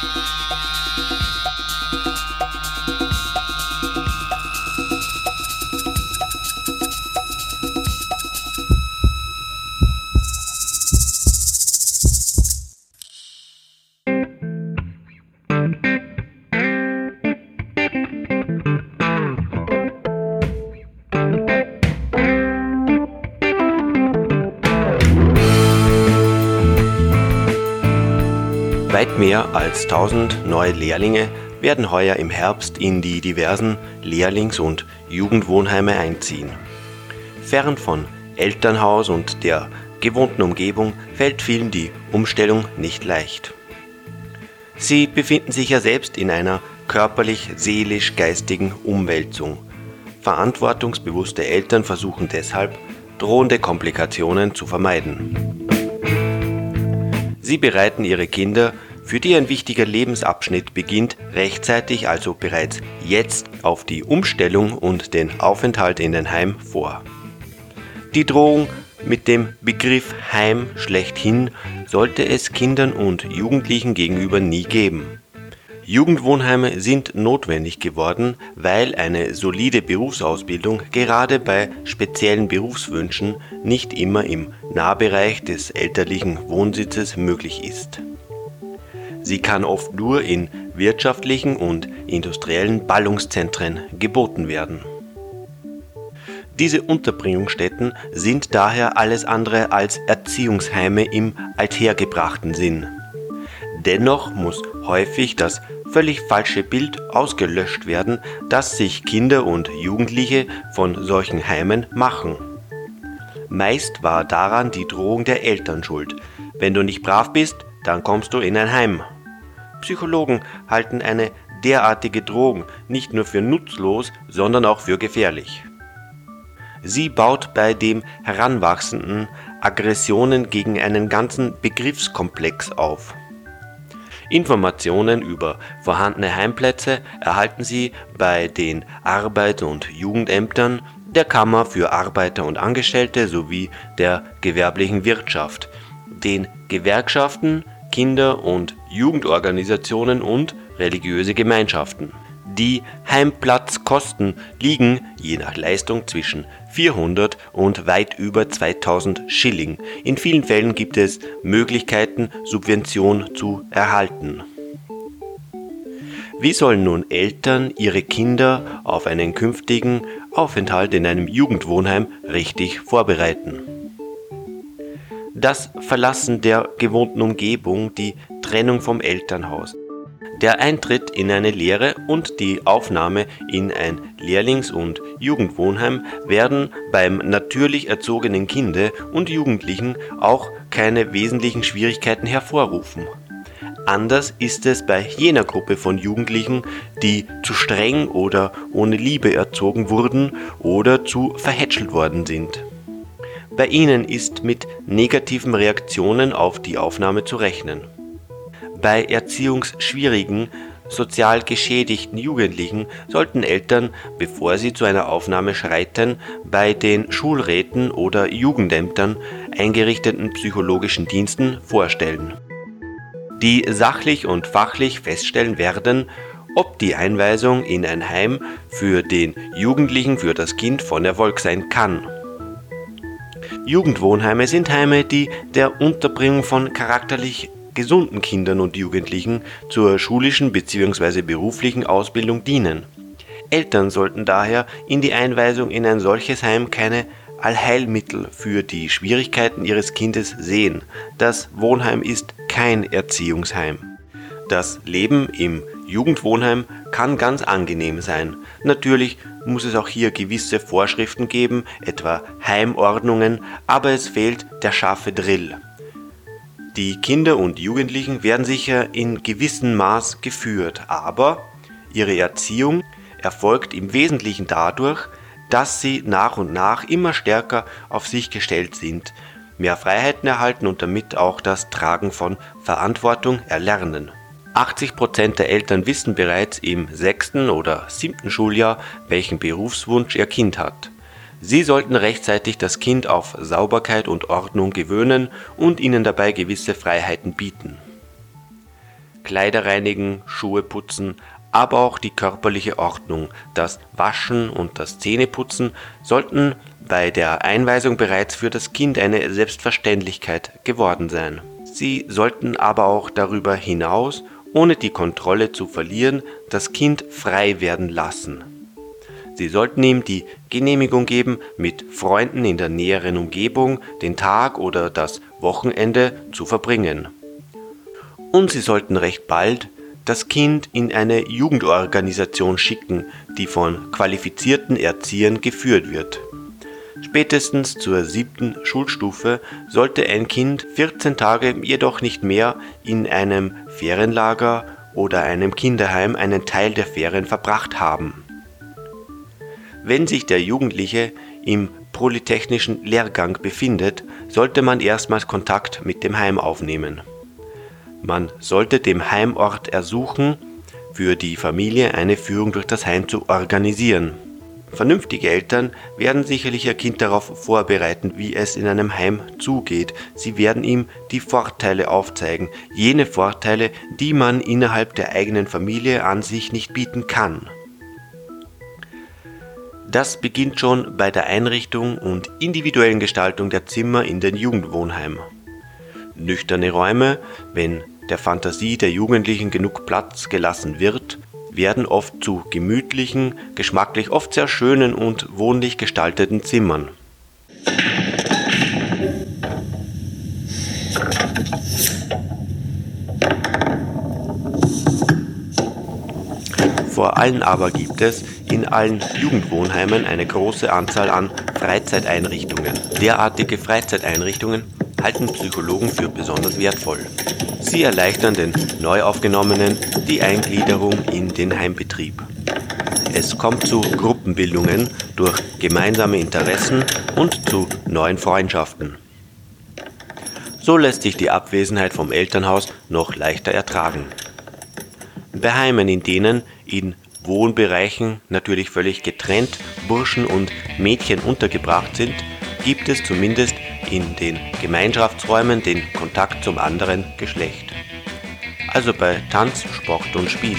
Weit mehr als 1000 neue Lehrlinge werden heuer im Herbst in die diversen Lehrlings- und Jugendwohnheime einziehen. Fern von Elternhaus und der gewohnten Umgebung fällt vielen die Umstellung nicht leicht. Sie befinden sich ja selbst in einer körperlich, seelisch, geistigen Umwälzung. Verantwortungsbewusste Eltern versuchen deshalb, drohende Komplikationen zu vermeiden. Sie bereiten ihre Kinder, für die ein wichtiger Lebensabschnitt beginnt, rechtzeitig, also bereits jetzt, auf die Umstellung und den Aufenthalt in den Heim vor. Die Drohung mit dem Begriff Heim schlechthin sollte es Kindern und Jugendlichen gegenüber nie geben. Jugendwohnheime sind notwendig geworden, weil eine solide Berufsausbildung gerade bei speziellen Berufswünschen nicht immer im Nahbereich des elterlichen Wohnsitzes möglich ist. Sie kann oft nur in wirtschaftlichen und industriellen Ballungszentren geboten werden. Diese Unterbringungsstätten sind daher alles andere als Erziehungsheime im althergebrachten Sinn. Dennoch muss häufig das völlig falsche Bild ausgelöscht werden, das sich Kinder und Jugendliche von solchen Heimen machen. Meist war daran die Drohung der Eltern schuld. Wenn du nicht brav bist, dann kommst du in ein Heim. Psychologen halten eine derartige Drohung nicht nur für nutzlos, sondern auch für gefährlich. Sie baut bei dem Heranwachsenden Aggressionen gegen einen ganzen Begriffskomplex auf. Informationen über vorhandene Heimplätze erhalten Sie bei den Arbeit- und Jugendämtern, der Kammer für Arbeiter und Angestellte sowie der gewerblichen Wirtschaft, den Gewerkschaften, Kinder- und Jugendorganisationen und religiöse Gemeinschaften die Heimplatzkosten liegen je nach Leistung zwischen 400 und weit über 2000 Schilling. In vielen Fällen gibt es Möglichkeiten, Subvention zu erhalten. Wie sollen nun Eltern ihre Kinder auf einen künftigen Aufenthalt in einem Jugendwohnheim richtig vorbereiten? Das Verlassen der gewohnten Umgebung, die Trennung vom Elternhaus, der Eintritt in eine Lehre und die Aufnahme in ein Lehrlings- und Jugendwohnheim werden beim natürlich erzogenen Kinde und Jugendlichen auch keine wesentlichen Schwierigkeiten hervorrufen. Anders ist es bei jener Gruppe von Jugendlichen, die zu streng oder ohne Liebe erzogen wurden oder zu verhätschelt worden sind. Bei ihnen ist mit negativen Reaktionen auf die Aufnahme zu rechnen bei erziehungsschwierigen, sozial geschädigten Jugendlichen sollten Eltern, bevor sie zu einer Aufnahme schreiten, bei den Schulräten oder Jugendämtern eingerichteten psychologischen Diensten vorstellen, die sachlich und fachlich feststellen werden, ob die Einweisung in ein Heim für den Jugendlichen, für das Kind von Erfolg sein kann. Jugendwohnheime sind Heime, die der Unterbringung von charakterlich gesunden Kindern und Jugendlichen zur schulischen bzw. beruflichen Ausbildung dienen. Eltern sollten daher in die Einweisung in ein solches Heim keine Allheilmittel für die Schwierigkeiten ihres Kindes sehen. Das Wohnheim ist kein Erziehungsheim. Das Leben im Jugendwohnheim kann ganz angenehm sein. Natürlich muss es auch hier gewisse Vorschriften geben, etwa Heimordnungen, aber es fehlt der scharfe Drill. Die Kinder und Jugendlichen werden sicher in gewissem Maß geführt, aber ihre Erziehung erfolgt im Wesentlichen dadurch, dass sie nach und nach immer stärker auf sich gestellt sind, mehr Freiheiten erhalten und damit auch das Tragen von Verantwortung erlernen. 80% der Eltern wissen bereits im sechsten oder siebten Schuljahr, welchen Berufswunsch ihr Kind hat. Sie sollten rechtzeitig das Kind auf Sauberkeit und Ordnung gewöhnen und ihnen dabei gewisse Freiheiten bieten. Kleider reinigen, Schuhe putzen, aber auch die körperliche Ordnung, das Waschen und das Zähneputzen sollten bei der Einweisung bereits für das Kind eine Selbstverständlichkeit geworden sein. Sie sollten aber auch darüber hinaus, ohne die Kontrolle zu verlieren, das Kind frei werden lassen. Sie sollten ihm die Genehmigung geben, mit Freunden in der näheren Umgebung den Tag oder das Wochenende zu verbringen. Und sie sollten recht bald das Kind in eine Jugendorganisation schicken, die von qualifizierten Erziehern geführt wird. Spätestens zur siebten Schulstufe sollte ein Kind 14 Tage jedoch nicht mehr in einem Ferienlager oder einem Kinderheim einen Teil der Ferien verbracht haben. Wenn sich der Jugendliche im polytechnischen Lehrgang befindet, sollte man erstmals Kontakt mit dem Heim aufnehmen. Man sollte dem Heimort ersuchen, für die Familie eine Führung durch das Heim zu organisieren. Vernünftige Eltern werden sicherlich ihr Kind darauf vorbereiten, wie es in einem Heim zugeht. Sie werden ihm die Vorteile aufzeigen, jene Vorteile, die man innerhalb der eigenen Familie an sich nicht bieten kann. Das beginnt schon bei der Einrichtung und individuellen Gestaltung der Zimmer in den Jugendwohnheimen. Nüchterne Räume, wenn der Fantasie der Jugendlichen genug Platz gelassen wird, werden oft zu gemütlichen, geschmacklich oft sehr schönen und wohnlich gestalteten Zimmern. Vor allem aber gibt es in allen Jugendwohnheimen eine große Anzahl an Freizeiteinrichtungen. Derartige Freizeiteinrichtungen halten Psychologen für besonders wertvoll. Sie erleichtern den Neuaufgenommenen die Eingliederung in den Heimbetrieb. Es kommt zu Gruppenbildungen durch gemeinsame Interessen und zu neuen Freundschaften. So lässt sich die Abwesenheit vom Elternhaus noch leichter ertragen. Bei Heimen, in denen in Wohnbereichen natürlich völlig getrennt Burschen und Mädchen untergebracht sind, gibt es zumindest in den Gemeinschaftsräumen den Kontakt zum anderen Geschlecht. Also bei Tanz, Sport und Spiel.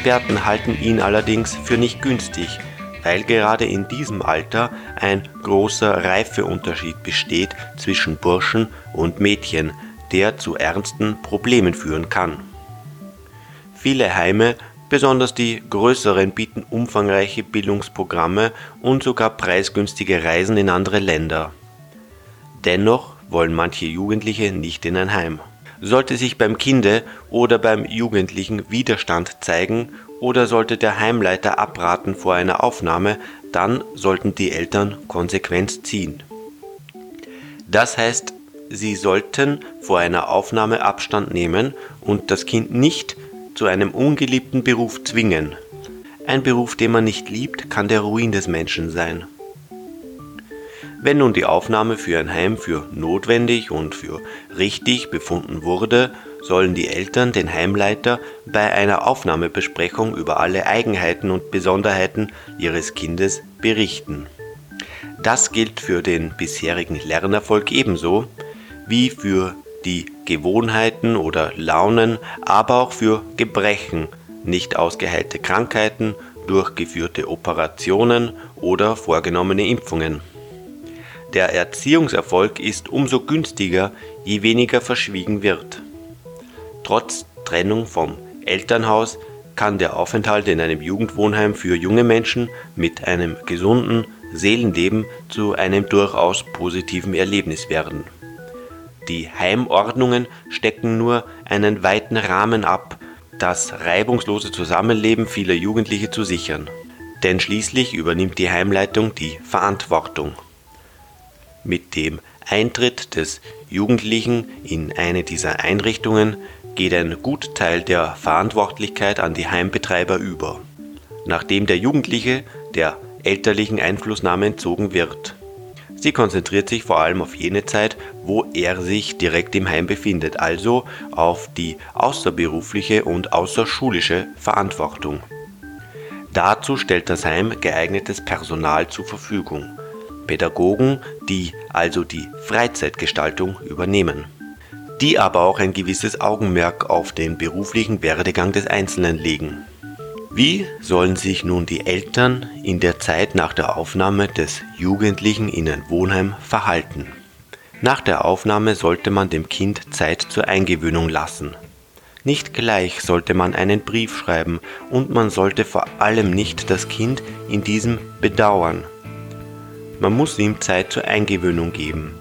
Experten halten ihn allerdings für nicht günstig, weil gerade in diesem Alter ein großer Reifeunterschied besteht zwischen Burschen und Mädchen, der zu ernsten Problemen führen kann. Viele Heime, besonders die größeren, bieten umfangreiche Bildungsprogramme und sogar preisgünstige Reisen in andere Länder. Dennoch wollen manche Jugendliche nicht in ein Heim. Sollte sich beim Kinde oder beim Jugendlichen Widerstand zeigen oder sollte der Heimleiter abraten vor einer Aufnahme, dann sollten die Eltern Konsequenz ziehen. Das heißt, sie sollten vor einer Aufnahme Abstand nehmen und das Kind nicht zu einem ungeliebten Beruf zwingen. Ein Beruf, den man nicht liebt, kann der Ruin des Menschen sein. Wenn nun die Aufnahme für ein Heim für notwendig und für richtig befunden wurde, sollen die Eltern den Heimleiter bei einer Aufnahmebesprechung über alle Eigenheiten und Besonderheiten ihres Kindes berichten. Das gilt für den bisherigen Lernerfolg ebenso wie für die Gewohnheiten oder Launen, aber auch für Gebrechen, nicht ausgeheilte Krankheiten, durchgeführte Operationen oder vorgenommene Impfungen. Der Erziehungserfolg ist umso günstiger, je weniger verschwiegen wird. Trotz Trennung vom Elternhaus kann der Aufenthalt in einem Jugendwohnheim für junge Menschen mit einem gesunden Seelenleben zu einem durchaus positiven Erlebnis werden. Die Heimordnungen stecken nur einen weiten Rahmen ab, das reibungslose Zusammenleben vieler Jugendliche zu sichern. Denn schließlich übernimmt die Heimleitung die Verantwortung. Mit dem Eintritt des Jugendlichen in eine dieser Einrichtungen geht ein Gutteil der Verantwortlichkeit an die Heimbetreiber über, nachdem der Jugendliche der elterlichen Einflussnahme entzogen wird. Sie konzentriert sich vor allem auf jene Zeit, wo er sich direkt im Heim befindet, also auf die außerberufliche und außerschulische Verantwortung. Dazu stellt das Heim geeignetes Personal zur Verfügung. Pädagogen, die also die Freizeitgestaltung übernehmen, die aber auch ein gewisses Augenmerk auf den beruflichen Werdegang des Einzelnen legen. Wie sollen sich nun die Eltern in der Zeit nach der Aufnahme des Jugendlichen in ein Wohnheim verhalten? Nach der Aufnahme sollte man dem Kind Zeit zur Eingewöhnung lassen. Nicht gleich sollte man einen Brief schreiben und man sollte vor allem nicht das Kind in diesem bedauern. Man muss ihm Zeit zur Eingewöhnung geben.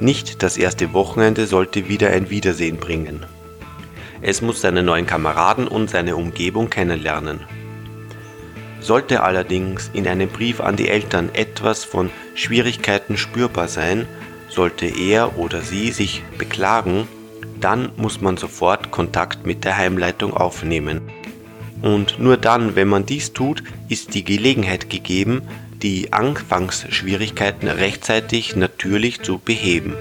Nicht das erste Wochenende sollte wieder ein Wiedersehen bringen. Es muss seine neuen Kameraden und seine Umgebung kennenlernen. Sollte allerdings in einem Brief an die Eltern etwas von Schwierigkeiten spürbar sein, sollte er oder sie sich beklagen, dann muss man sofort Kontakt mit der Heimleitung aufnehmen. Und nur dann, wenn man dies tut, ist die Gelegenheit gegeben, die Anfangsschwierigkeiten rechtzeitig natürlich zu beheben.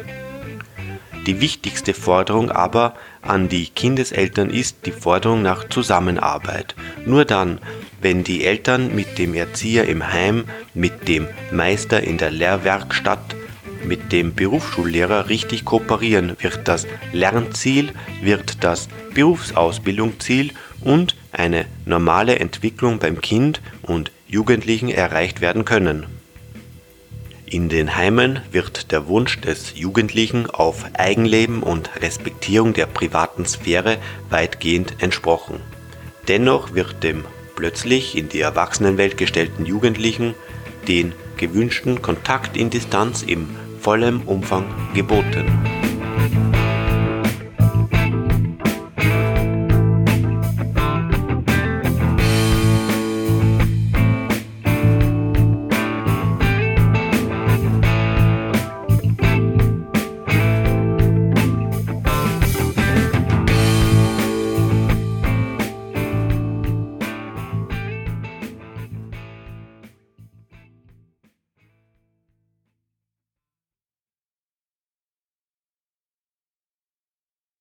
Die wichtigste Forderung aber an die Kindeseltern ist die Forderung nach Zusammenarbeit. Nur dann, wenn die Eltern mit dem Erzieher im Heim, mit dem Meister in der Lehrwerkstatt, mit dem Berufsschullehrer richtig kooperieren, wird das Lernziel, wird das Berufsausbildungsziel und eine normale Entwicklung beim Kind und Jugendlichen erreicht werden können. In den Heimen wird der Wunsch des Jugendlichen auf Eigenleben und Respektierung der privaten Sphäre weitgehend entsprochen. Dennoch wird dem plötzlich in die Erwachsenenwelt gestellten Jugendlichen den gewünschten Kontakt in Distanz im vollem Umfang geboten.